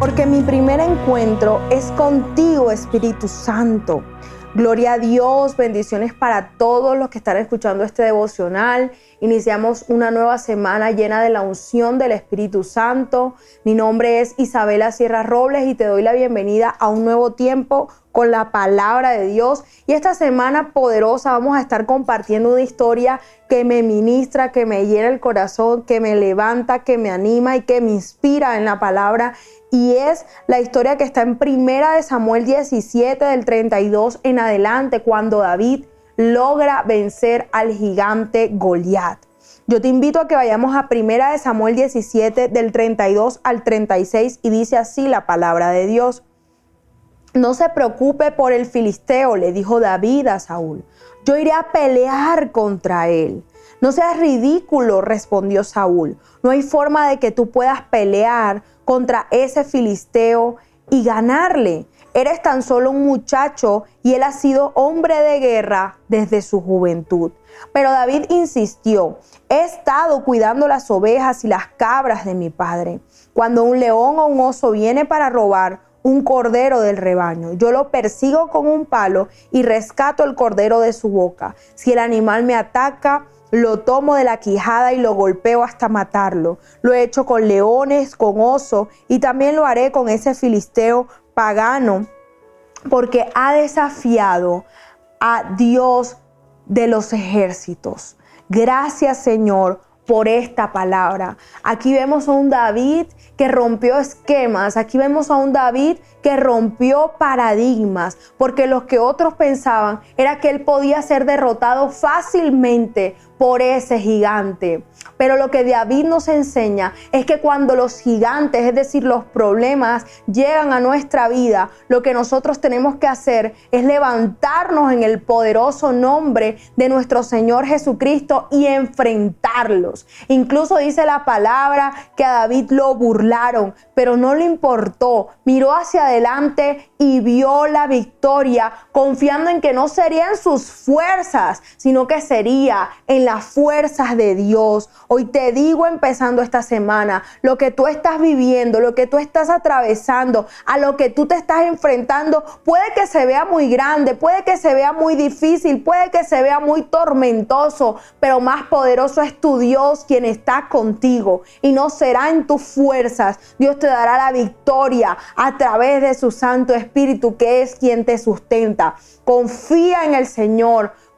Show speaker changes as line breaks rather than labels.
porque mi primer encuentro es contigo, Espíritu Santo. Gloria a Dios, bendiciones para todos los que están escuchando este devocional. Iniciamos una nueva semana llena de la unción del Espíritu Santo. Mi nombre es Isabela Sierra Robles y te doy la bienvenida a un nuevo tiempo con la palabra de Dios. Y esta semana poderosa vamos a estar compartiendo una historia que me ministra, que me llena el corazón, que me levanta, que me anima y que me inspira en la palabra y es la historia que está en Primera de Samuel 17 del 32 en adelante cuando David logra vencer al gigante Goliat. Yo te invito a que vayamos a Primera de Samuel 17 del 32 al 36 y dice así la palabra de Dios. No se preocupe por el filisteo, le dijo David a Saúl. Yo iré a pelear contra él. No seas ridículo, respondió Saúl. No hay forma de que tú puedas pelear contra ese filisteo y ganarle. Eres tan solo un muchacho y él ha sido hombre de guerra desde su juventud. Pero David insistió, he estado cuidando las ovejas y las cabras de mi padre. Cuando un león o un oso viene para robar un cordero del rebaño, yo lo persigo con un palo y rescato el cordero de su boca. Si el animal me ataca, lo tomo de la quijada y lo golpeo hasta matarlo. Lo he hecho con leones, con oso y también lo haré con ese filisteo pagano porque ha desafiado a Dios de los ejércitos. Gracias Señor por esta palabra. Aquí vemos a un David que rompió esquemas, aquí vemos a un David que rompió paradigmas, porque lo que otros pensaban era que él podía ser derrotado fácilmente por ese gigante. Pero lo que David nos enseña es que cuando los gigantes, es decir, los problemas, llegan a nuestra vida, lo que nosotros tenemos que hacer es levantarnos en el poderoso nombre de nuestro Señor Jesucristo y enfrentarlos. Incluso dice la palabra que a David lo burlaron, pero no le importó. Miró hacia adelante y vio la victoria, confiando en que no serían sus fuerzas, sino que sería en la fuerzas de Dios. Hoy te digo empezando esta semana, lo que tú estás viviendo, lo que tú estás atravesando, a lo que tú te estás enfrentando, puede que se vea muy grande, puede que se vea muy difícil, puede que se vea muy tormentoso, pero más poderoso es tu Dios quien está contigo y no será en tus fuerzas. Dios te dará la victoria a través de su Santo Espíritu que es quien te sustenta. Confía en el Señor,